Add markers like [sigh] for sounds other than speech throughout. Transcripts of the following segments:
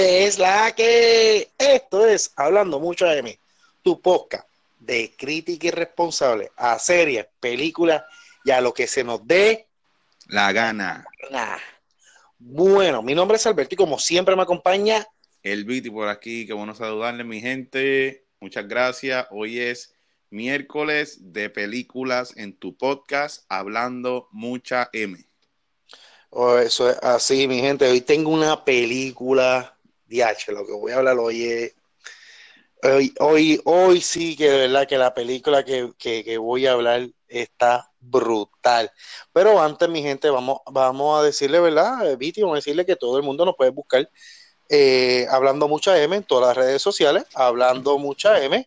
¿Qué es la que? Esto es Hablando Mucho de mí, tu podcast de crítica irresponsable a series, películas y a lo que se nos dé la gana. Bueno, mi nombre es Alberto y como siempre me acompaña el Viti por aquí. Qué bueno saludarle, mi gente. Muchas gracias. Hoy es miércoles de películas en tu podcast Hablando Mucha M. Oh, eso es así, mi gente. Hoy tengo una película DH, lo que voy a hablar hoy es. Hoy, hoy, hoy sí que de verdad que la película que, que, voy a hablar está brutal. Pero antes, mi gente, vamos, vamos a decirle, ¿verdad? Viti, vamos a decirle que todo el mundo nos puede buscar eh, hablando mucha M en todas las redes sociales, hablando mucha M.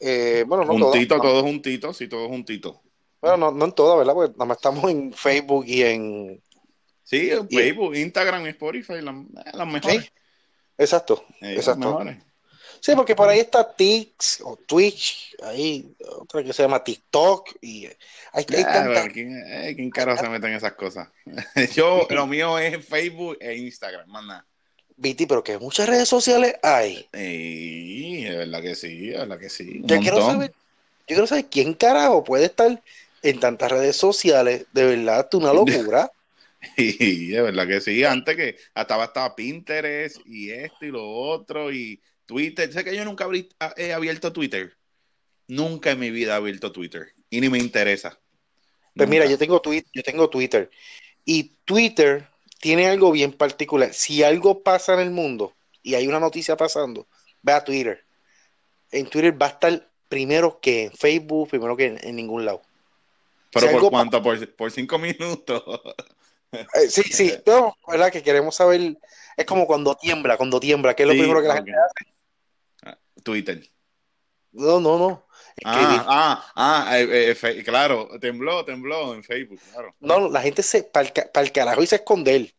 Eh, bueno, no juntito, todos, juntitos, sí, todos juntitos. Bueno, no, no en todas, ¿verdad? Porque nada más estamos en Facebook y en. Sí, en Facebook, Instagram y Spotify, las, mejores. Exacto, exacto. Sí, porque por ahí está Tix o Twitch, ahí otra que se llama TikTok y hay, ¿quién, eh, ¿quién, carajo se mete en esas cosas? [laughs] Yo, lo [laughs] mío es Facebook e Instagram, más Viti, pero que muchas redes sociales hay. Sí, es verdad que sí, es verdad que sí. Yo quiero, saber, yo quiero saber quién carajo puede estar en tantas redes sociales. De verdad, es una [laughs] locura. [laughs] Y de verdad que sí, antes que hasta estaba Pinterest y esto y lo otro y Twitter. Sé que yo nunca he abierto Twitter. Nunca en mi vida he abierto Twitter y ni me interesa. Pues mira, yo tengo, yo tengo Twitter y Twitter tiene algo bien particular. Si algo pasa en el mundo y hay una noticia pasando, ve a Twitter. En Twitter va a estar primero que en Facebook, primero que en, ningún lado. ¿Pero por cuánto? ¿Por, ¿Por, cinco [laughs] minutos? Eh, sí, sí, [laughs] pero, ¿verdad? Que queremos saber, es como cuando tiembla, cuando tiembla, ¿qué es lo primero que la gente hace? Ah, Twitter. No, no, no. Ah, ah, ah eh, eh, claro, tembló, tembló en Facebook, claro. No, la gente se, para el, carajo y se esconder.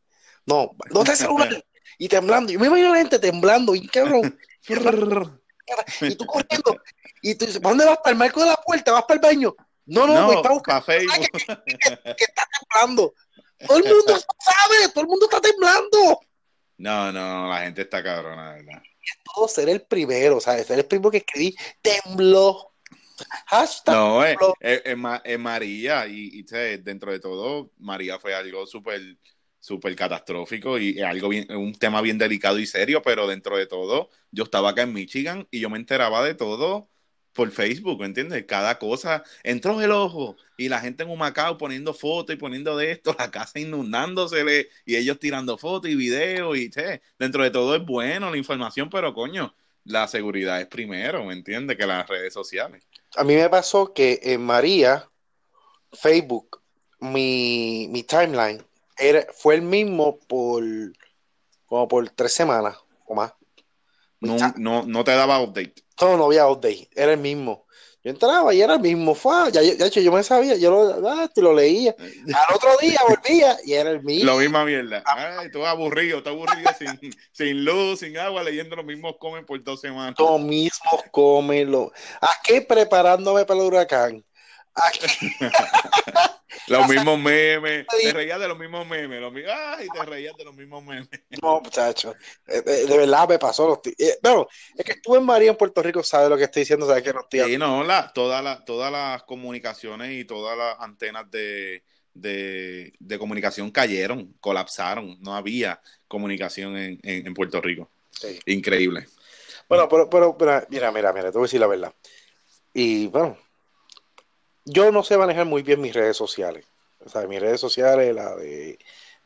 No, no te celular. [laughs] y temblando. Yo me imagino a la gente temblando, y cabrón. [laughs] y tú corriendo. Y tú dices, ¿dónde vas? ¿Para el marco de la puerta? ¿Vas para el baño? No, no, no, para buscar. Facebook. que está temblando. Todo el mundo sabe, todo el mundo está temblando. No, no, la gente está cabrona, ¿verdad? todo ser el primero, ¿sabes? Ser el primero que escribí, tembló. Hashtag no, es, María, y, dentro de todo, María fue algo súper súper catastrófico y algo bien, un tema bien delicado y serio, pero dentro de todo, yo estaba acá en Michigan y yo me enteraba de todo por Facebook, ¿me entiendes? Cada cosa entró el ojo y la gente en un Macao poniendo fotos y poniendo de esto, [laughs] la casa inundándosele y ellos tirando fotos y videos y che, dentro de todo es bueno la información, pero coño, la seguridad es primero, ¿me entiendes? Que las redes sociales. A mí me pasó que en María, Facebook, mi, mi timeline era, fue el mismo por como por tres semanas o más. No, no, no te daba update. No, no había update, era el mismo. Yo entraba y era el mismo. Fue, ya, ya, yo me sabía, yo lo, ah, lo leía. Al otro día volvía y era el mismo. Lo misma mierda. Ay, tú aburrido, tú aburrido sin, [laughs] sin, luz, sin agua, leyendo los mismos comen por dos semanas. Los mismos comen. Lo... Aquí preparándome para el huracán. Los [laughs] mismos memes, te reías de los mismos memes, los, ay, te reías de los mismos memes. No, muchachos, eh, eh, de, verdad me pasó. Eh, bueno, es que estuve en María en Puerto Rico, sabe lo que estoy diciendo, sabe que no estoy. Sí, no, la, todas las todas las comunicaciones y todas las antenas de, de, comunicación cayeron, colapsaron, no había comunicación en, en, Puerto Rico. Increíble. Bueno, pero, pero, pero, mira, mira, mira, te voy a decir la verdad. Y bueno, yo no sé manejar muy bien mis redes sociales. O sea, mis redes sociales, la de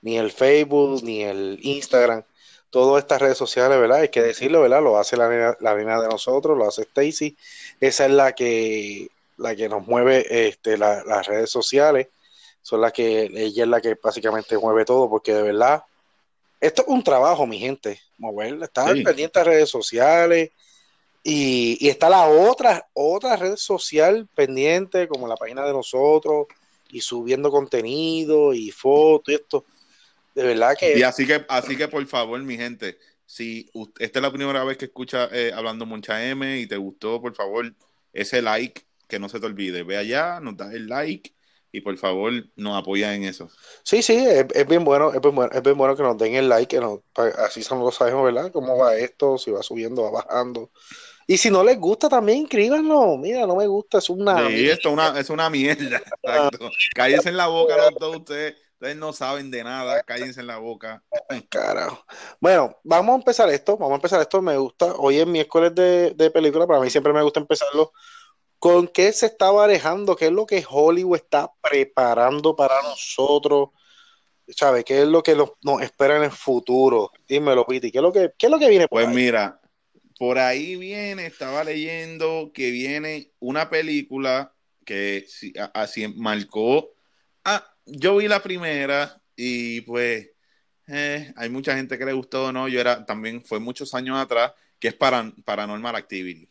ni el Facebook, ni el Instagram, todas estas redes sociales, ¿verdad? Hay que decirlo, ¿verdad? Lo hace la nena, la de nosotros, lo hace Stacy. Esa es la que, la que nos mueve este, las redes sociales. Son las que, ella es la que básicamente mueve todo, porque de verdad, esto es un trabajo, mi gente. Mover, estar pendiente de redes sociales, y, está la otra, otra red social pendiente, como la página de nosotros, y subiendo contenido y fotos y esto. De verdad que. Y así que, así que por favor, mi gente, si esta es la primera vez que escucha eh, hablando Moncha M y te gustó, por favor, ese like, que no se te olvide. Ve allá, nos das el like, y por favor nos apoya en eso. Sí, sí, es, bien bueno, es bien bueno, es bien bueno que nos den el like, que nos, así sabemos, ¿verdad? Cómo va esto, si va subiendo, va bajando. Y si no les gusta también, inscríbanlo. Mira, no me gusta, es una. Sí, esto es una, es una mierda. [laughs] Exacto. Cállense en la boca los dos ustedes. Ustedes no saben de nada, cállense en la boca. Carajo. Bueno, vamos a empezar esto. Vamos a empezar esto. Me gusta. Hoy es miércoles de, de película. Para mí siempre me gusta empezarlo con qué se está barejando, qué es lo que Hollywood está preparando para nosotros. ¿Sabes? ¿Qué es lo que nos, espera en el futuro? Dímelo, Piti. ¿Qué es lo que, qué es lo que viene por Pues mira, por ahí viene, estaba leyendo que viene una película que así marcó. Ah, yo vi la primera y pues eh, hay mucha gente que le gustó, ¿no? Yo era, también fue muchos años atrás, que es para, Paranormal Activity.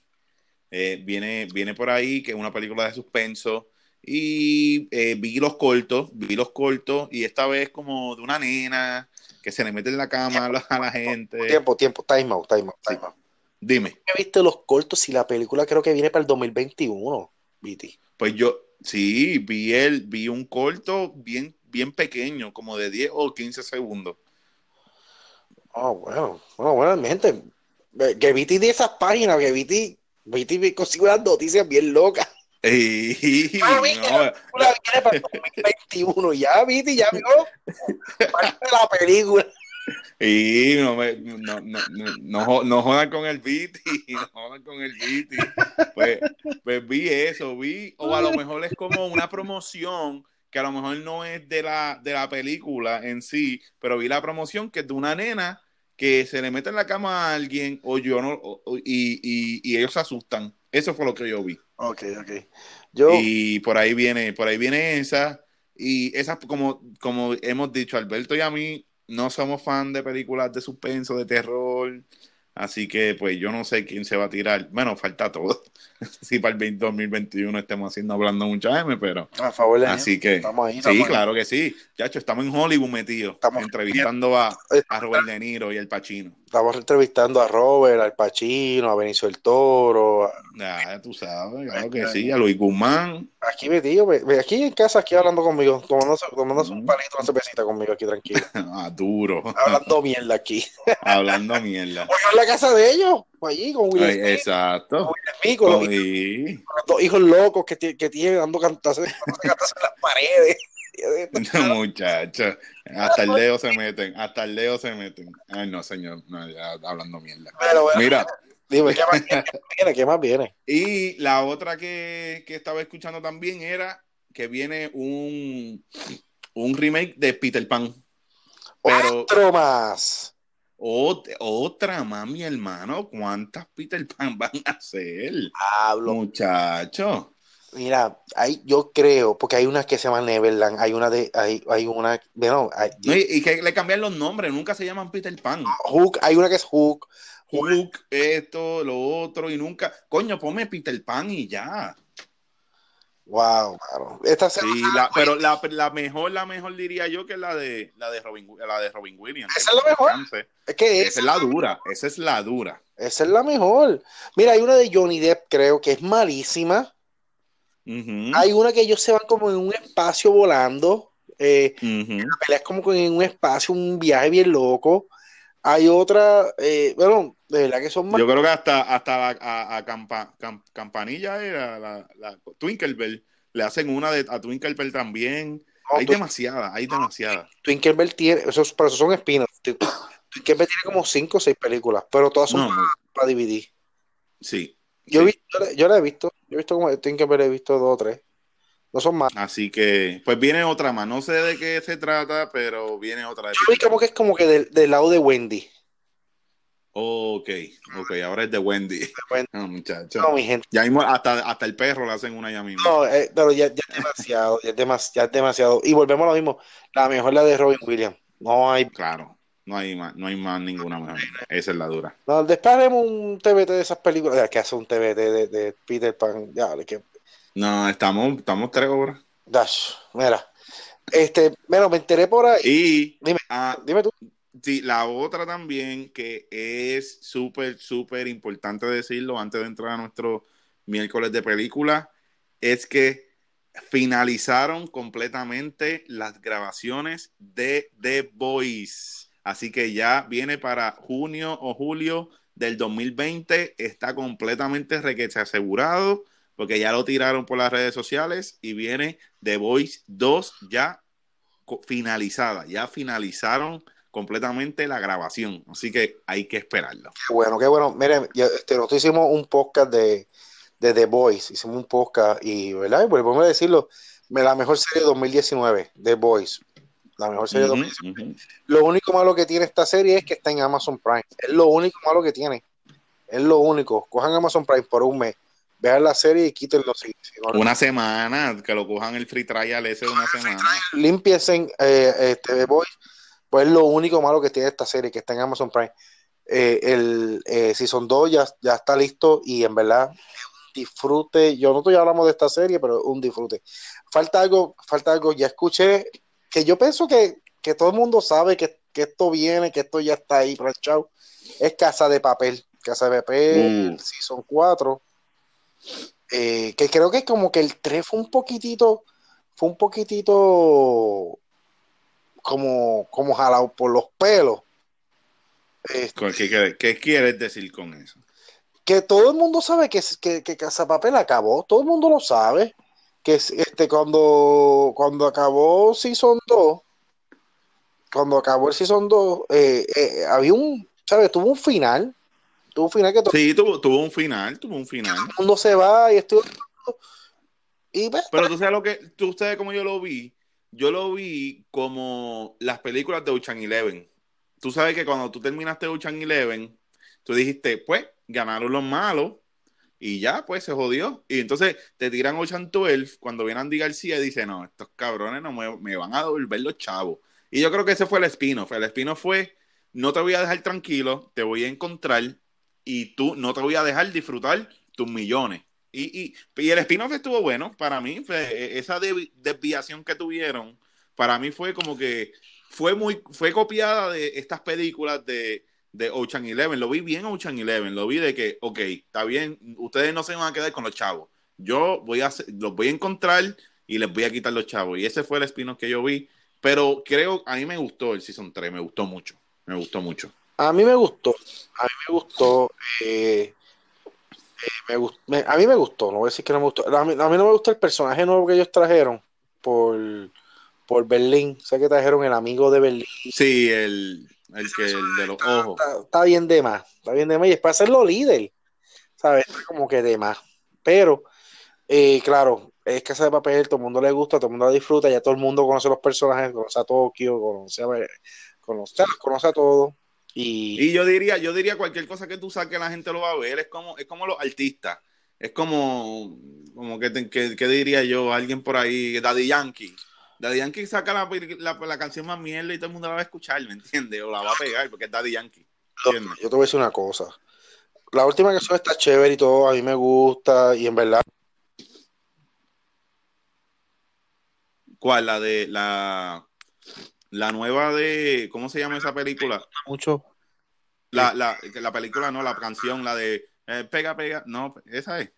Eh, viene, viene por ahí, que es una película de suspenso. Y eh, vi los cortos, vi los cortos, y esta vez como de una nena que se le mete en la cama a la, gente. Tiempo, tiempo, time out, time out, time out. Dime. ¿Viste los cortos y la película creo que viene para el 2021, Viti? Pues yo, Sí, vi el, vi un corto bien, bien pequeño, como de 10 o 15 segundos. Oh, bueno, bueno, bueno, mi gente, que Viti de esas páginas, que Viti, Viti consigue unas noticias bien locas. [laughs] Ah, no, la viene para el 2021, ya Viti, ya vio [laughs] parte de la película. Y no, me, no, no, no, no, jodan con el beat no jodan con el beat [laughs] Pues, pues vi eso, vi, o a lo mejor es como una promoción que a lo mejor no es de la, de la película en sí, pero vi la promoción que es de una nena que se le mete en la cama a alguien o yo no, y, y, y, ellos se asustan. Eso fue lo que yo vi. Ok, ok. Yo... Y por ahí viene, por ahí viene esa, y esa, como, como hemos dicho, Alberto y a mí, no somos fan de películas de suspenso, de terror. Así que, pues, yo no sé quién se va a tirar. Bueno, falta todo. [laughs] si para el 2021 estemos haciendo hablando mucha M, pero. A favor de Así que. sí, claro que sí. Chacho, estamos en Hollywood metidos. Estamos entrevistando a, a Robert De Niro y al Pacino. Estamos entrevistando a Robert, al Pacino, a Benicio el Toro. Ya, tú sabes, claro que sí, a Luis Guzmán. Aquí metido, aquí en casa, aquí hablando conmigo, tomándose, tomándose un palito, una cervecita conmigo aquí, tranquilo. [laughs] ah, duro. Hablando mierda aquí. [laughs] hablando mierda. Oye, en la casa de ellos, allí, con Will Smith. Exacto. Con Will Smith, con, los, dos hijos locos que, que tienen dando cantazos, [laughs] en las paredes. [laughs] Muchachos, hasta el dedo se meten, hasta el dedo se meten. Ay, no, señor, no, ya hablando mierda. Mira. Dime, ¿qué más [laughs] viene? ¿Qué más viene? Y la otra que, que estaba escuchando también era que viene un, un remake de Peter Pan. Pero, Otro más. otra más, mi hermano. ¿Cuántas Peter Pan [laughs] van a hacer? Hablo. Muchacho. Mira, hay, yo creo, porque hay una que se llama Neverland, hay una de, hay, hay una, bueno, y, que le cambian los nombres, nunca se llaman Peter Pan. Hook, hay una que es Hook. Hook, esto, lo otro, y nunca, coño, ponme Peter Pan y ya. Wow, claro. Esta sí, pero la, la, mejor, la mejor diría yo que es la de la de Robin, la de Robin Williams. Esa es la mejor. Es que esa es la dura, esa es la dura. Esa es la mejor. Mira, hay una de Johnny Depp, creo que es malísima hay una que ellos se van como en un espacio volando. Eh, La pelea es como en un espacio, un viaje bien loco. Hay otra, eh, bueno, de verdad que son más. Yo creo que hasta, hasta a, a Campanilla era la, la Twinkle Le hacen una de, a Twinkle también. hay demasiadas, hay demasiadas. Twinkle tiene, esos, pero esos son espinas. Twinkle tiene como cinco o seis películas, pero todas son para, dividir. Sí. Yo, yo, la he visto. Yo he visto como tengo que haber visto dos o tres. No son más. Así que, pues viene otra más. No sé de qué se trata, pero viene otra. Yo vi como que es como que del, lado de Wendy. Ok, ok, ahora es de Wendy. No, muchachos. No, mi gente. Ya mismo, hasta, hasta el perro le hacen una ya mismo. No, eh, pero ya, ya, es demasiado, ya es, ya es demasiado. Y volvemos a lo mismo. La mejor la de Robin Williams. No hay. Claro. No hay más, no hay más ninguna mejor. Esa es la dura. No, después haremos un TBT de esas películas. Ya, que hace un TBT de, de, Peter Pan. Ya, que... No, estamos, estamos tres horas. Dash, mira. Este, bueno, me enteré por ahí. Y dime, ah, dime tú. Sí, la otra también que es súper, súper importante decirlo antes de entrar a nuestro miércoles de película es que finalizaron completamente las grabaciones de The Voice. Así que ya viene para junio o julio del 2020. Está completamente requete asegurado porque ya lo tiraron por las redes sociales y viene The Voice 2 ya finalizada. Ya finalizaron completamente la grabación. Así que hay que esperarlo. Qué bueno, qué bueno. Miren, este, nosotros hicimos un podcast de, de The Voice. Hicimos un podcast y, ¿verdad? Pues a decirlo, la mejor serie de 2019, The Voice. La mejor serie de 2019. Lo único malo que tiene esta serie es que está en Amazon Prime. Es lo único malo que tiene. Es lo único. Cojan Amazon Prime por un mes. Vean la serie y quítenlo. Si, una semana, que lo cojan el free trial ese de una semana. Limpiesen eh, este, The Voice. Pues es lo único malo que tiene esta serie, que está en Amazon Prime. Eh, el eh, Season 2 ya, ya está listo y en verdad disfrute. Yo no estoy hablando de esta serie, pero un disfrute. Falta algo, falta algo. Ya escuché que yo pienso que, todo el mundo sabe que, esto viene, que esto ya está ahí planchado. Es Casa de Papel. Casa de Papel, si mm. Season 4. Eh, que creo que como que el 3 fue un poquitito, fue un poquitito como, como jalado por los pelos. ¿Qué, ¿Qué, quieres decir con eso? que todo el mundo sabe que, que, que Casa Papel acabó, todo el mundo lo sabe, que este, cuando, cuando acabó Season 2, cuando acabó el Season 2, eh, eh, había un, ¿sabes? Tuvo un final, tuvo un final que... Sí, tuvo, tuvo un final, tuvo un final. Todo el mundo se va y estoy... Y, pues, Pero tú sabes lo que, tú sabes cómo yo lo vi, yo lo vi como las películas de Ocean Eleven. Tú sabes que cuando tú terminaste Ocean Eleven, tú dijiste, pues, ganaron los malos y ya, pues se jodió. Y entonces te tiran Ocean 12 cuando viene Andy García y dice, no, estos cabrones no me, van a devolver los chavos. Y yo creo que ese fue el espino. El espino fue, no te voy a dejar tranquilo, te voy a encontrar y tú no te voy a dejar disfrutar tus millones. Y, y, y el spin estuvo bueno para mí. E, esa desviación que tuvieron, para mí fue como que fue muy, fue copiada de estas películas de de Ocean Eleven. Lo vi bien Ocean Eleven. Lo vi de que, ok, está bien, ustedes no se van a quedar con los chavos. Yo voy a los voy a encontrar y les voy a quitar los chavos. Y ese fue el espino que yo vi. Pero creo, a mí me gustó el Season 3, me gustó mucho. Me gustó mucho. A mí me gustó. A mí me gustó. Eh, eh, a mí me gustó, no voy a decir que no me gustó. A mí, no me gustó el personaje nuevo que ellos trajeron por, por Berlín. Sé que trajeron el amigo de Berlín. Sí, el, el que el de los ojos. Está, bien de más, está bien de más. Y es para hacerlo líder, ¿sabes? como que de más. Pero, eh, claro, es Casa de Papel, todo el mundo le gusta, todo el mundo la disfruta, ya todo el mundo conoce los personajes, conoce a Tokio, conoce a, conoce, conoce a todo. Y... y, yo diría, yo diría cualquier cosa que tú saques, la gente lo va a ver. Es como, es como los artistas. Es como, como que, que, que diría yo, alguien por ahí, Daddy Yankee Daddy Yankee saca la, la, canción más mierda y todo el mundo la va a escuchar, ¿me entiendes? O la va a pegar porque es Daddy Yankee. Yo te voy a decir una cosa. La última canción está chévere y todo, a mí me gusta y en verdad. ¿Cuál? La de la, la nueva de. ¿Cómo se llama esa película? Mucho. La, la, la película, no, la canción, la de eh, Pega, Pega. No, esa es.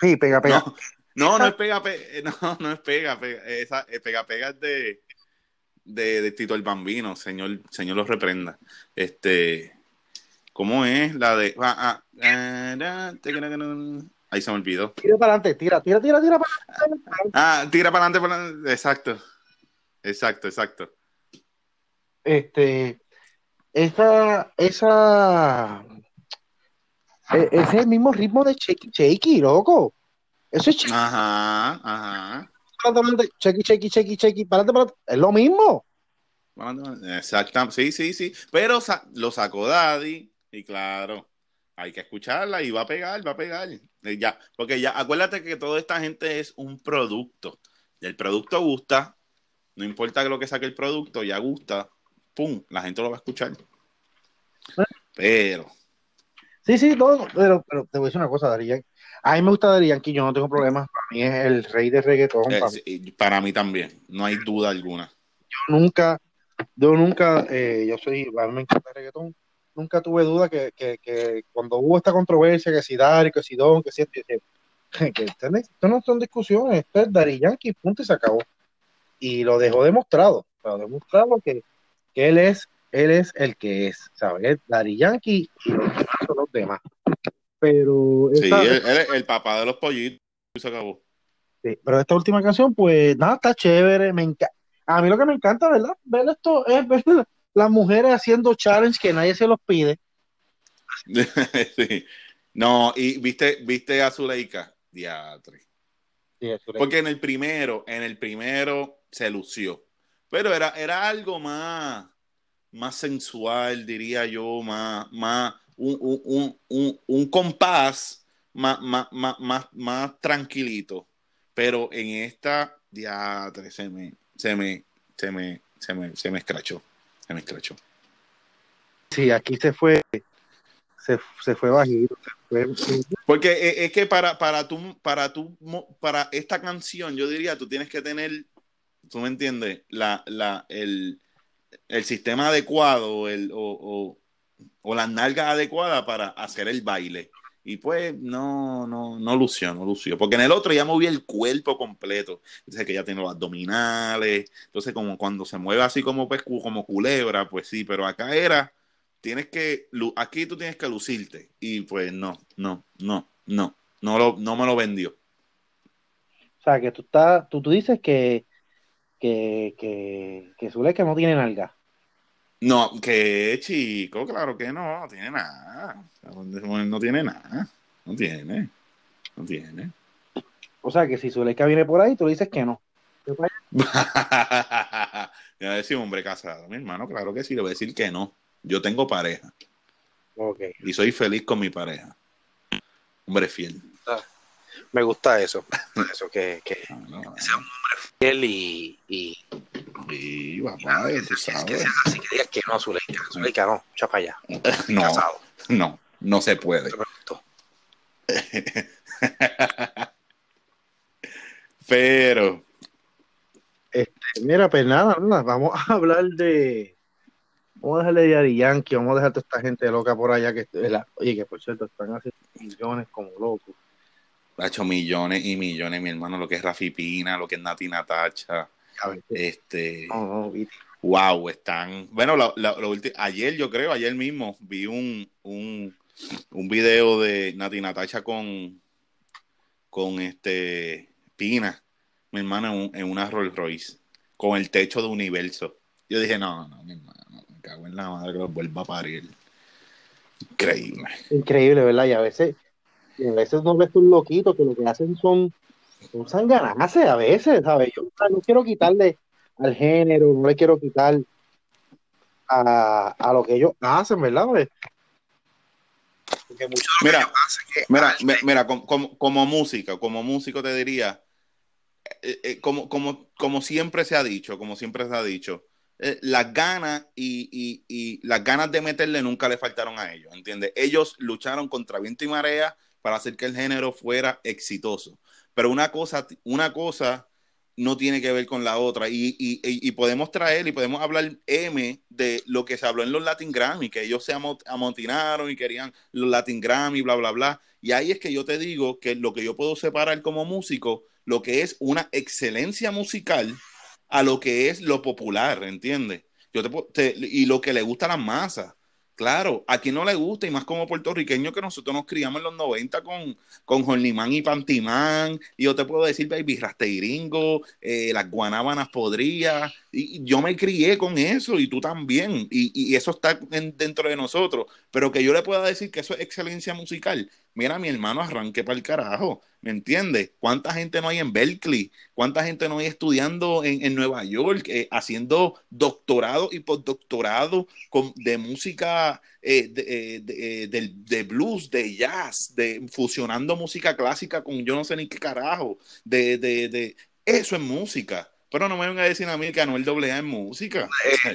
Sí, Pega, Pega. No, [laughs] no es pega, pega no, no es pega, pega, esa, eh, pega, pega es de, de, Tito el Bambino, señor, señor los reprenda. Este, ¿cómo es la de? Ah, ah, ahí se me olvidó. Tira para adelante, tira, tira, tira, tira para adelante. Ah, tira para adelante, para adelante. exacto, exacto, exacto. Este, esa, esa, e, ese es el mismo ritmo de Checky Checky, loco. Eso es Ajá, ajá. Chequi, chequi, chequi, chequi, Es lo mismo. Exacto, sí, sí, sí. Pero lo sacó Daddy y claro, hay que escucharla y va a pegar, va a pegar. Ya, porque ya, acuérdate que toda esta gente es un producto. Y el producto gusta, no importa lo que saque el producto, ya gusta, pum, la gente lo va a escuchar. Pero. Sí, sí, todo, pero, pero te voy a decir una cosa, Darío. A mí me gusta Daddy Yankee, yo no tengo problemas. Para mí es el rey de reggaetón. para, mí. también, no hay duda alguna. Yo nunca, yo nunca, eh, yo soy, a mí me encanta el reggaetón. Nunca tuve duda que, que, que, cuando hubo esta controversia, que si Dari, que si Don, que si que esto, no son discusiones, esto es Dari Yankee, punto y se acabó. Y lo dejó demostrado, lo demostrado que, que él es él es el que es, ¿sabes? Dari Yankee y los demás Pero. sí, él, es el papá de los pollitos y se acabó. Sí, pero esta última canción, pues nada, está chévere. Me A mí lo que me encanta, ¿verdad? Ver esto es ver [laughs] las mujeres haciendo challenge que nadie se los pide. [laughs] sí. No, y viste, viste a Zuleika, diatre. Porque en el primero, en el primero se lució. Pero era, era algo más, más sensual, diría yo, más, más un, un, compás más, más, más, más, tranquilito. Pero en esta, diatre, se me, se me, se me, se me, se me escrachó. Se me escrachó. Sí, aquí se fue se, fue bajito. Porque es que para, para, tu, para, tu, para esta canción, yo diría, tú tienes que tener, tú me entiendes, la, la, el, el sistema adecuado el, o, o, las nalgas adecuadas para hacer el baile. Y pues no, no, no lució, no lució. Porque en el otro ya movía el cuerpo completo. Entonces que ya tiene los abdominales. Entonces como cuando se mueve así como, pues, como culebra, pues sí, pero acá era tienes que, aquí tú tienes que lucirte. Y pues no, no, no, no, no, lo, no me lo vendió. O sea, que tú, estás, tú, tú dices que, que, que, que que no tiene nalga. No, que chico, claro que no, no tiene nada. No tiene nada. No tiene. No tiene. O sea, que si Zuleika viene por ahí, tú dices que no. Ya [laughs] decir hombre casado, mi hermano, claro que sí, le voy a decir que no. Yo tengo pareja. Okay. Y soy feliz con mi pareja. Hombre fiel. Ah, me gusta eso. [laughs] Eso que, que, ah, sea un hombre fiel y. y y papá, tú sabes. Que sea así que digas que no, Zuleika. Zuleika no, chapa allá. [laughs] no, casado. no, no se puede. [laughs] Pero. Este, mira, pues nada, nada, vamos a hablar de Vamos a dejarle de Ari Yankee, vamos a dejar a toda esta gente loca por allá que, oye, que por cierto están haciendo millones como locos. Ha hecho millones y millones, mi hermano, lo que es Rafi Pina, lo que es Nati Natacha. Este. wow, están. Bueno, ayer yo creo, ayer mismo vi un, un, un video de Nati Natacha con, con este Pina, mi hermano, en, en una Rolls Royce, con el techo de universo. Yo dije, no, no, mi hermano cago en la madre que los vuelva a parir. Increíble. Increíble, ¿verdad? Y a veces, a veces no ves un loquito que lo que hacen son, son sanganaces a veces, ¿sabes? Yo no quiero quitarle al género, no le quiero quitar a, a lo que ellos hacen, ¿verdad? Porque mucho mira, mira, mira, como, como, música, como músico te diría, eh, eh, como, como, como siempre se ha dicho, como siempre se ha dicho, eh, las ganas y, las ganas de meterle nunca le faltaron a ellos, ¿entiendes? Ellos lucharon contra viento y marea para hacer que el género fuera exitoso. Pero una cosa, una cosa no tiene que ver con la otra. Y, podemos traer y podemos hablar M de lo que se habló en los Latin Grammy, que ellos se amotinaron y querían los Latin Grammy, bla, bla, bla. Y ahí es que yo te digo que lo que yo puedo separar como músico, lo que es una excelencia musical a lo que es lo popular, ¿entiendes? Yo te, y lo que le gusta a las masas. Claro, a quien no le gusta, y más como puertorriqueño que nosotros nos criamos en los 90 con, con y Pantimán, y yo te puedo decir Baby Rasteiringo, eh, las guanábanas podrías, y, yo me crié con eso, y tú también, y, y eso está dentro de nosotros, pero que yo le pueda decir que eso es excelencia musical, mira, mi hermano, arranque para el carajo, ¿me entiendes? ¿Cuánta gente no hay en Berkeley? ¿Cuánta gente no hay estudiando en, Nueva York, eh, haciendo doctorado y postdoctorado con, de música eh, de, eh, de, blues, de jazz, de fusionando música clásica con yo no sé ni qué carajo, de, de, eso es música. Pero no me vengan a decir a mí que Anuel AA es música. Eh,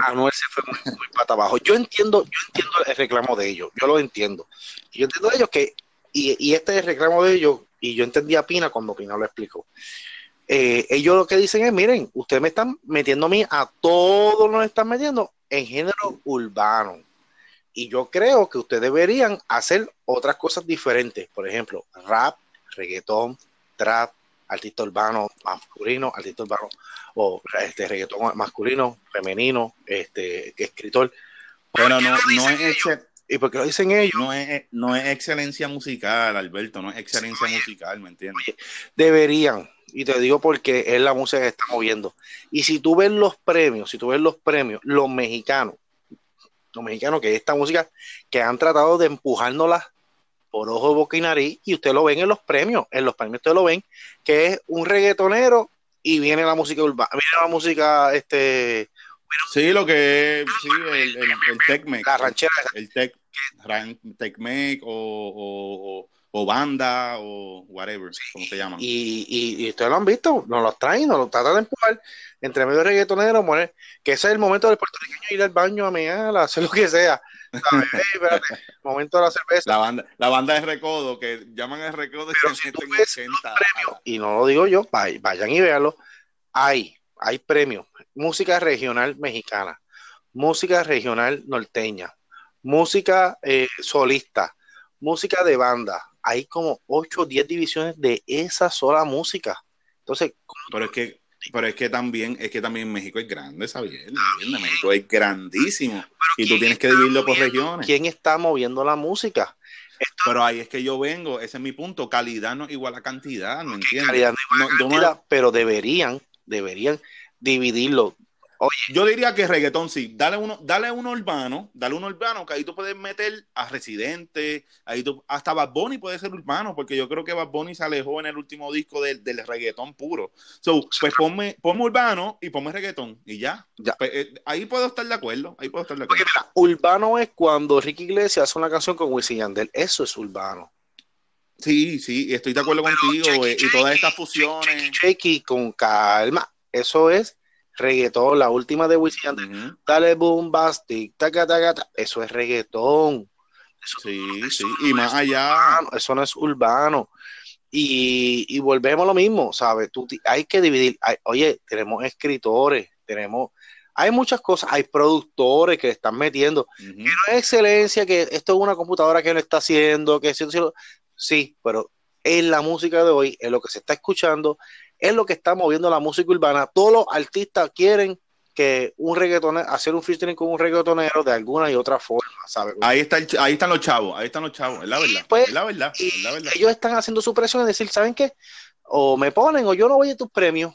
Anuel se fue muy, muy pata abajo. Yo entiendo, yo entiendo el reclamo de ellos, yo lo entiendo. Yo entiendo de ellos que, y, y este es el reclamo de ellos, y yo entendí a Pina cuando Pina lo explicó. Eh, ellos lo que dicen es, miren, ustedes me están metiendo a mí, a todos nos están metiendo en género urbano. Y yo creo que ustedes deberían hacer otras cosas diferentes. Por ejemplo, rap, reggaetón, trap, artista urbano masculino, artista urbano o este reggaetón masculino, femenino, este escritor. Pero no, no es ¿Y porque lo dicen ellos? No es, no es excelencia musical, Alberto, no es excelencia musical, ¿me entiendes? deberían, y te digo porque es la música que está moviendo. Y si tú ves los premios, si tú ves los premios, los mexicanos, los mexicanos que esta música que han tratado de empujárnosla por ojo, boca y nariz, y usted lo ven en los premios, en los premios usted lo ven, que es un reggaetonero y viene la música urbana, viene la música este sí, lo que es, sí, el, el, el La ranchera. El tec, Tecmec o, o, banda o whatever, como se llama. Y, y, y, ustedes lo han visto, nos los traen, nos los tratan de empujar entre medio reggaetonero, que ese es el momento del puertorriqueño ir al baño a mear, a hacer lo que sea. [laughs] momento de la cerveza. La banda, la banda de recodo, que llaman el recodo y no lo digo yo, vayan y véanlo. Hay, hay premios. Música regional mexicana, música regional norteña, música eh, solista, música de banda. Hay como 8 o 10 divisiones de esa sola música. Entonces, pero es que pero es que también es que también México es grande, ¿sabes? México es grandísimo y tú tienes que dividirlo por regiones. ¿Quién está moviendo la música? Pero ahí es que yo vengo, ese es mi punto, calidad no es igual a cantidad, ¿me entiendes? Calidad no igual a cantidad, pero deberían, deberían dividirlo. Yo diría que reggaetón sí. Dale uno, dale uno urbano, dale uno urbano, que ahí tú puedes meter a Residente, ahí tú, hasta Bad Bunny puede ser urbano, porque yo creo que Bad Bunny se alejó en el último disco del, del reggaetón puro. So, pues ponme, ponme urbano y ponme reggaetón, y ya. Pues, eh, ahí puedo estar de acuerdo, ahí puedo estar de acuerdo. urbano es cuando Ricky Iglesias hace una canción con Wisin Yandel, eso es urbano. Sí, sí, estoy de acuerdo contigo, eh, y todas estas fusiones. Chequi, con calma, eso es reggaetón, la última de Wisin dale boom, bastic, taca, taca, eso es reggaetón. sí, sí, y más allá. eso no es urbano. Y, volvemos a lo mismo, ¿sabes? Tú, hay que dividir. oye, tenemos escritores, tenemos. Hay muchas cosas, hay productores que están metiendo. Que no es excelencia, que esto es una computadora que lo está haciendo, que sí, pero en la música de hoy, en lo que se está escuchando, es lo que está moviendo la música urbana. Todos los artistas quieren que un reggaetonero, hacer un featuring con un reggaetonero de alguna y otra forma, ¿sabes? Ahí, está ahí están los chavos, ahí están los chavos, es la verdad. Pues, es la verdad, la verdad. Ellos están haciendo su presión en decir, ¿saben qué? O me ponen o yo no voy a tus premios.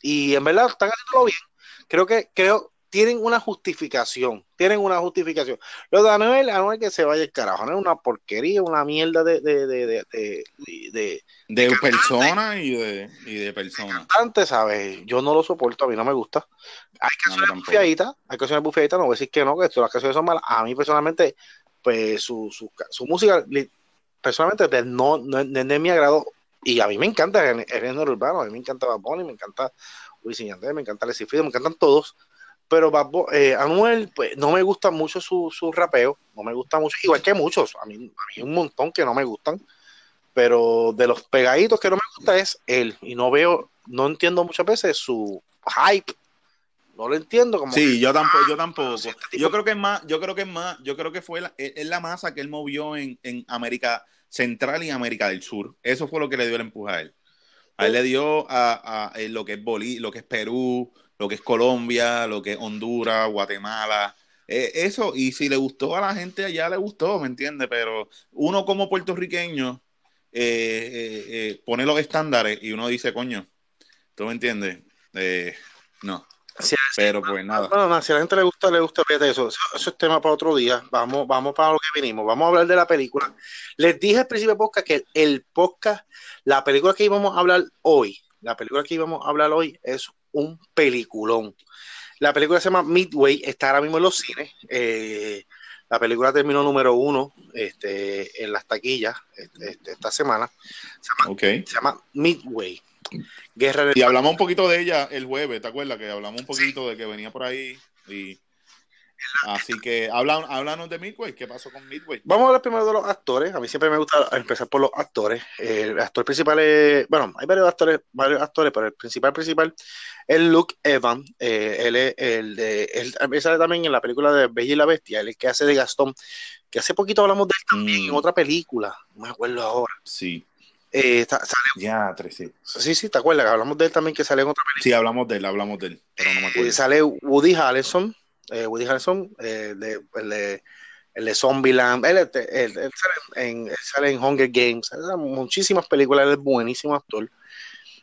Y en verdad están haciéndolo bien. Creo que, creo, tienen una justificación, tienen una justificación. Lo de Anuel, Anuel que se vaya el carajo, no es una porquería, una mierda de de, de, de, de, de personas y de, y de personas. Antes, ¿sabes? Yo no lo soporto, a mí no me gusta. Hay canciones no, bufiaditas, hay canciones bufiaditas, no voy a decir que no, que las canciones son malas. A mí personalmente, pues su, su, su música, personalmente, pues, no, no, no, es de mi agrado. Y a mí me encanta el, género urbano, a mí me encanta Bad Bunny, me encanta Wisin Yandel, me encanta Leslie me encantan todos pero eh, Anuel, pues no me gusta mucho su, su, rapeo, no me gusta mucho, igual que muchos, a mí, a mí un montón que no me gustan, pero de los pegaditos que no me gusta es él, y no veo, no entiendo muchas veces su hype, no lo entiendo como sí yo tampoco yo tampoco. Este yo creo que es más yo creo que es más yo creo que fue la, es la masa que él movió en, en, América Central y América del Sur. Eso fue lo que le dio el empuje a él. A él le dio a, a, lo que es Bolí lo que es Perú lo que es Colombia, lo que es Honduras, Guatemala. Eh, eso, y si le gustó a la gente allá, le gustó, ¿me entiendes? Pero uno como puertorriqueño eh, eh, pone los estándares y uno dice, coño, ¿tú me entiendes? no. pero pues nada. Bueno, si a la gente le gusta, le gusta, fíjate eso. Eso es tema para otro día. Vamos, vamos para lo que vinimos. Vamos a hablar de la película. Les dije al principio de podcast que el podcast, la película que íbamos a hablar hoy, la película que íbamos a hablar hoy es un peliculón. La película se llama Midway, está ahora mismo en los cines. Eh, la película terminó número uno este, en las taquillas este, este esta semana. Se llama, Midway. Guerra y hablamos un poquito de ella el jueves, ¿te acuerdas? Que hablamos un poquito de que venía por ahí y Así que háblanos de Midway, ¿qué pasó con Midway? Vamos a hablar primero de los actores. A mí siempre me gusta empezar por los actores. El actor principal es, bueno, hay varios actores, varios actores, pero el principal principal es Luke Evans. Eh, él es el de, él sale también en la película de Bella y la Bestia, él es el que hace de Gastón, que hace poquito hablamos de él también en mm. otra película, no me acuerdo ahora. Sí. Eh, sale, ya, tres, sí. Sí, sí, ¿te acuerdas? Hablamos de él también que sale en otra película. Sí, hablamos de él, hablamos de él, pero no me acuerdo. sale Woody Harrelson, Woody Harrelson, el de, el de, el de Zombieland, él, él, él, sale en, sale en Hunger Games, muchísimas películas, él es buenísimo actor.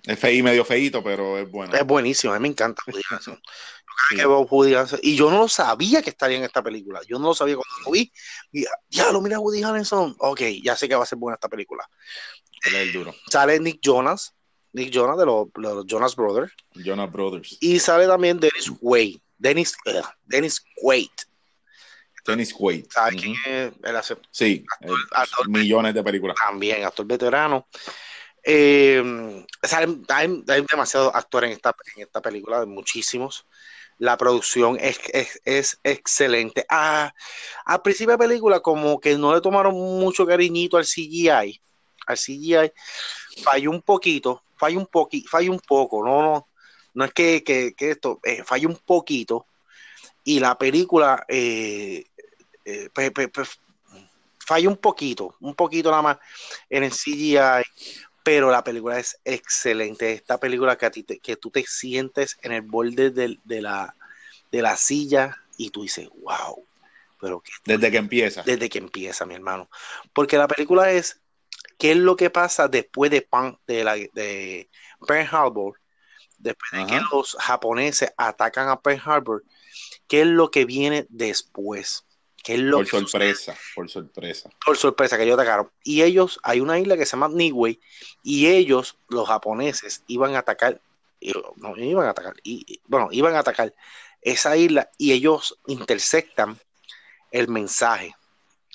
Es feí, medio feíto, pero es bueno. Es buenísimo, a mí me encanta [laughs] Woody Harrelson. Y yo no lo sabía que estaría en esta película. Yo no lo sabía cuando lo vi. Y, ya lo mira Woody Harrelson. Ok, ya sé que va a ser buena esta película. el duro. Sale Nick Jonas. Nick Jonas de los, Jonas Brothers. Jonas Brothers. Y sale también Dennis Quaid. Dennis, uh, Dennis Quaid. Dennis Quaid. ¿Sabes quién es? Él hace sí, millones de películas. También, actor veterano. Eh, hay, hay, demasiados actores en esta, en esta película, muchísimos. La producción es, es, excelente. Ah, al principio de la película, como que no le tomaron mucho cariñito al CGI. Al CGI falló un poquito, falló un poquito, falló un poco, no, no, no es que, que, que esto, eh, falló un poquito. Y la película eh, eh falló un poquito, un poquito nada más en el CGI pero la película es excelente. Esta película que, a ti que tú te sientes en el borde de, la, de la silla y tú dices, wow. Pero desde que empieza. Desde que empieza, mi hermano. Porque la película es qué es lo que pasa después de, Pan, de, la, de Pearl Harbor, después de que los japoneses atacan a Pearl Harbor, qué es lo que viene después por sorpresa, por sorpresa. Por sorpresa que ellos atacaron. Y ellos, hay una isla que se llama Niue, y ellos, los japoneses, iban a atacar, no, iban a atacar, y, bueno, iban a atacar esa isla y ellos intersectan el mensaje.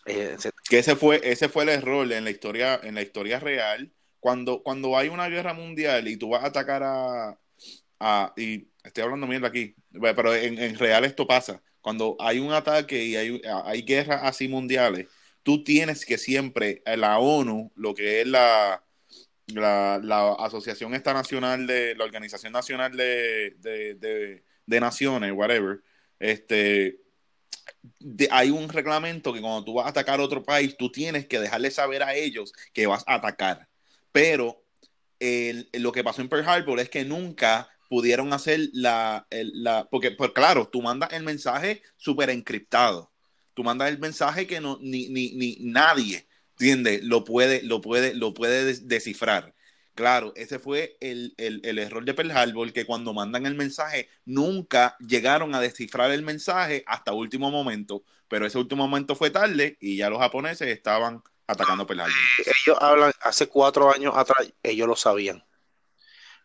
Eh, que ese fue, ese fue el error en la historia, en la historia real. Cuando, cuando hay una guerra mundial y tú vas a atacar a, y estoy hablando mierda aquí, pero en, en real esto pasa cuando hay un ataque y hay, hay guerras así mundiales, tú tienes que siempre, eh, la ONU, lo que es la, la, Asociación Esta Nacional de, la Organización Nacional de, de, Naciones, whatever, este, hay un reglamento que cuando tú vas a atacar a otro país, tú tienes que dejarle saber a ellos que vas a atacar. Pero lo que pasó en Pearl Harbor es que nunca pudieron hacer la, la porque pues claro, tú mandas el mensaje súper encriptado. Tú mandas el mensaje que no, ni, ni, ni nadie, ¿entiendes? Lo puede, lo puede, lo puede descifrar. Claro, ese fue el, el, error de Pearl Harbor, que cuando mandan el mensaje nunca llegaron a descifrar el mensaje hasta último momento, pero ese último momento fue tarde y ya los japoneses estaban atacando Pearl Harbor. Ellos hablan, hace cuatro años atrás, ellos lo sabían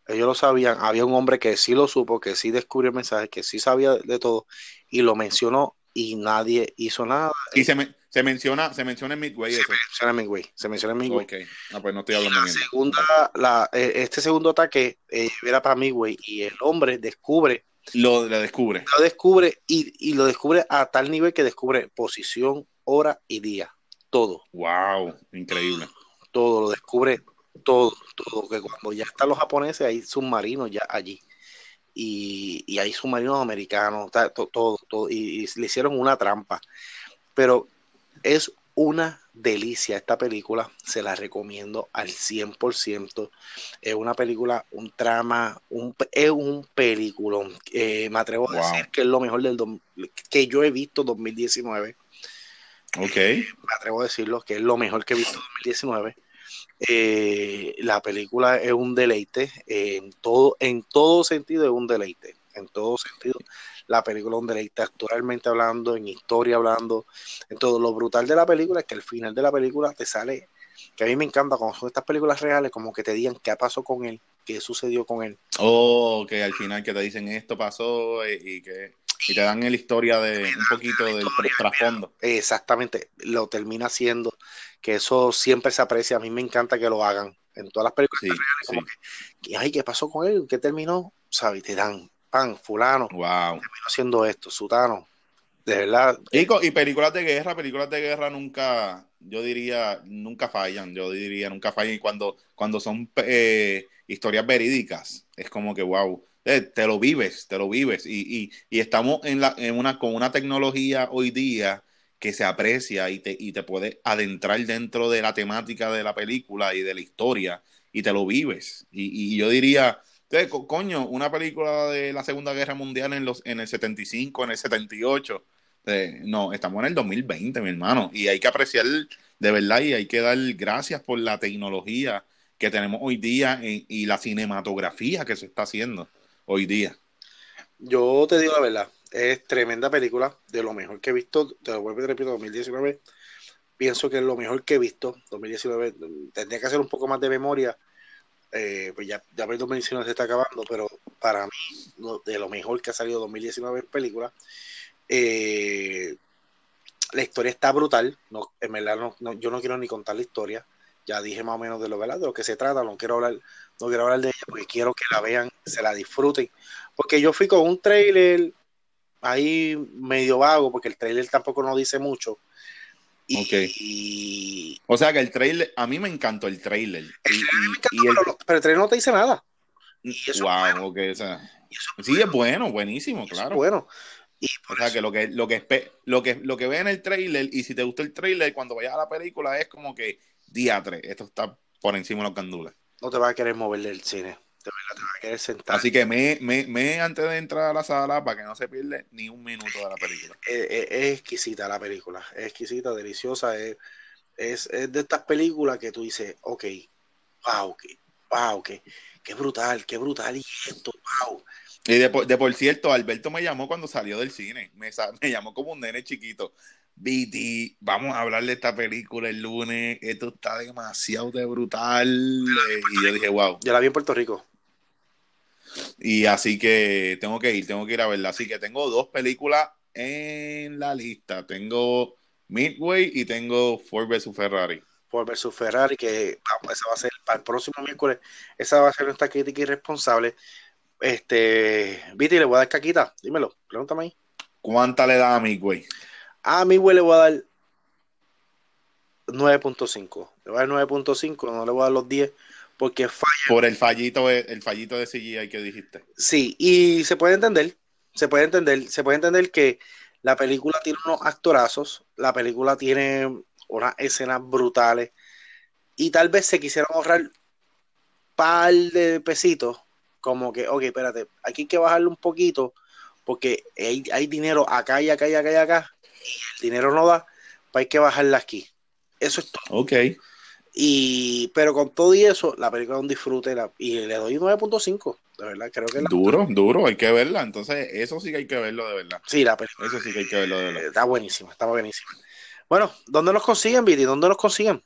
ellos lo sabían, había un hombre que sí lo supo, que sí descubrió el mensaje, que sí sabía de todo y lo mencionó y nadie hizo nada. Y se, se menciona, se menciona en Midway. Se menciona en Midway, se menciona en Midway. Ok, ah, pues no estoy hablando la segunda, la, eh, Este segundo ataque eh, era para Midway y el hombre descubre. Lo, lo descubre. Lo descubre y, y lo descubre a tal nivel que descubre posición, hora y día. Todo. Wow, increíble. Todo, lo descubre todo, todo, que cuando ya están los japoneses hay submarinos ya allí. Y, y hay submarinos americanos, todo, todo, y, le hicieron una trampa. Pero es una delicia esta película, se la recomiendo al 100%. Es una película, un trama, un, es un peliculón. Eh, me atrevo a decir que es lo mejor del que yo he visto 2019. Ok. me atrevo a decirlo, que es lo mejor que he visto 2019. Eh, la película es un deleite, en, todo, en todo sentido es un deleite, en todo sentido la película es un deleite, actualmente hablando, en historia hablando, en todo. Lo brutal de la película es que al final de la película te sale, que a mí me encanta cuando son estas películas reales, como que te digan qué pasó con él, qué sucedió con él. Oh, que al final que te dicen esto pasó eh, y que y te dan la historia de un poquito del trasfondo. Exactamente, lo termina haciendo, que eso siempre se aprecia, a mí me encanta que lo hagan en todas las películas reales, como que, ay, ¿qué pasó con él? ¿Qué terminó? ¿Sabes? Te dan, pan, fulano, wow. haciendo esto, sutano, de verdad. Y, y películas de guerra, películas de guerra nunca, yo diría, nunca fallan, yo diría, nunca fallan, y cuando, cuando son eh, historias verídicas, es como que, wow, eh, te lo vives, te lo vives. Y, y, y estamos en, la, en una, con una tecnología hoy día que se aprecia y te, y te puede adentrar dentro de la temática de la película y de la historia y te lo vives. Y, y yo diría, coño, una película de la Segunda Guerra Mundial en, los, en el 75, en el 78. no, estamos en el 2020, mi hermano. Y hay que apreciar de verdad y hay que dar gracias por la tecnología que tenemos hoy día y la cinematografía que se está haciendo hoy día. Yo te digo la verdad, es tremenda película, de lo mejor que he visto, te lo vuelvo y repito, 2019. Pienso que es lo mejor que he visto, 2019. Tendría que hacer un poco más de memoria, eh, pues ya, ya el 2019 se está acabando, pero para mí, de lo mejor que ha salido 2019 en película. Eh, la historia está brutal, no, en verdad no, yo no quiero ni contar la historia, ya dije más o menos de lo, de lo que se trata, no quiero hablar, no quiero hablar de ella porque quiero que la vean, se la disfruten, porque yo fui con un trailer ahí medio vago, porque el trailer tampoco nos dice mucho. Y, O sea que el trailer, a mí me encantó el trailer. pero, el trailer no te dice nada. wow, sí, es bueno, buenísimo, claro. bueno. o sea que lo que, lo que lo que lo que ve en el trailer, y si te gusta el trailer, cuando vayas a la película es como que diatre, esto está por encima de los candules. No te vas a querer mover del cine. Así que me, me, antes de entrar a la sala para que no se pierda ni un minuto de la película. Es, exquisita la película, es exquisita, deliciosa, es, es, de estas películas que tú dices, ok, wow, que, wow, que, qué brutal, qué brutal y esto, wow. Y de, de, por cierto, Alberto me llamó cuando salió del cine, me, me llamó como un nene chiquito. BT, vamos a hablar de esta película el lunes, esto está demasiado de brutal. Y yo dije, wow. Yo la vi en Puerto Rico. Y así que tengo que ir, tengo que ir a verla. Así que tengo dos películas en la lista. Tengo Midway y tengo Ford vs Ferrari. Ford vs Ferrari, que vamos, esa va a ser para el próximo miércoles, esa va a ser nuestra crítica irresponsable. Este, Viti, le voy a dar caquita, dímelo, pregúntame ahí. ¿Cuánta le da a Midway? A Midway le voy a dar 9.5. Le voy a dar 9.5, no le voy a dar los 10 porque falla. Por el fallito, el fallito de CGI que dijiste. Sí, y se puede entender, se puede entender, se puede entender que la película tiene unos actorazos, la película tiene unas escenas brutales, y tal vez se quisieron ahorrar par de pesitos, como que, ok, espérate, aquí hay que bajarle un poquito, porque hay, hay dinero acá y acá y acá y acá, y el dinero no da, pues hay que bajarla aquí. Eso es todo. Ok. Y, pero con todo y eso, la película es un disfrute y le doy 9.5. De verdad, creo que. Duro, duro, hay que verla. Entonces, eso sí que hay que verlo de verdad. Sí, la película. Eso sí que hay que verlo de verdad. Está buenísima, está buenísima. Bueno, ¿dónde los consiguen, Viti? ¿Dónde los consiguen?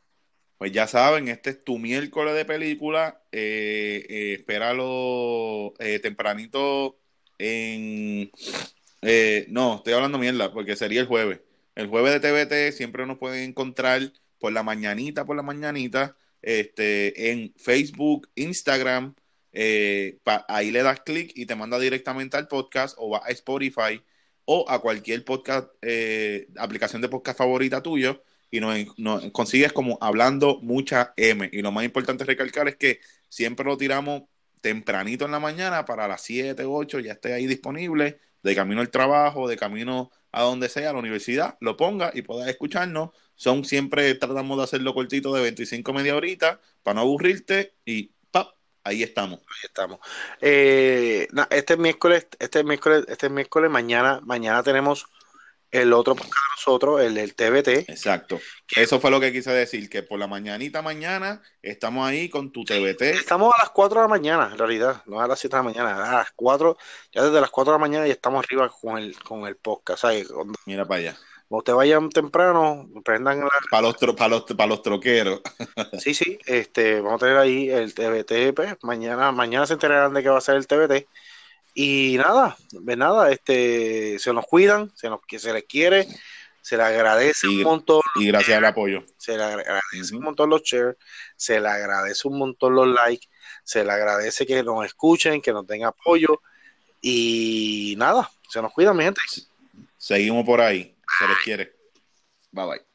Pues ya saben, este es tu miércoles de película. Eh, eh, espéralo eh, tempranito en. no, estoy hablando mierda, porque sería el jueves. El jueves de TVT siempre nos pueden encontrar por la mañanita, por la mañanita, este, en Facebook, Instagram, eh, ahí le das clic y te manda directamente al podcast o va a Spotify o a cualquier podcast, eh, aplicación de podcast favorita tuyo y nos, consigues como hablando mucha M. Y lo más importante recalcar es que siempre lo tiramos tempranito en la mañana para las 7, 8 ya esté ahí disponible, de camino al trabajo, de camino a donde sea, a la universidad, lo ponga y puedas escucharnos son siempre tratamos de hacerlo cortito de 25 media horita para no aburrirte y ¡pap! ahí estamos. Ahí estamos. Eh, este miércoles, este miércoles, este miércoles, mañana, mañana tenemos el otro podcast de nosotros, el del TBT. Exacto. Eso fue lo que quise decir, que por la mañanita mañana estamos ahí con tu TBT. Estamos a las 4 de la mañana, en realidad, no a las 7 de la mañana, a las 4, ya desde las 4 de la mañana ya estamos arriba con el, con el podcast. Mira para allá. Cuando te vayan temprano, prendan Para los, para los, para los troqueros. [laughs] sí, sí, este, vamos a tener ahí el TBT, pues, mañana, mañana se enterarán de qué va a ser el TBT. Y nada, de nada, este, se nos cuidan, se nos, que se les quiere, se les agradece un montón. Y gracias al apoyo. Se le agradece un montón los shares, se le agradece un montón los likes, se le agradece que nos escuchen, que nos den apoyo. Y nada, se nos cuidan, mi gente. Seguimos por ahí. Se les quiere. Bye bye.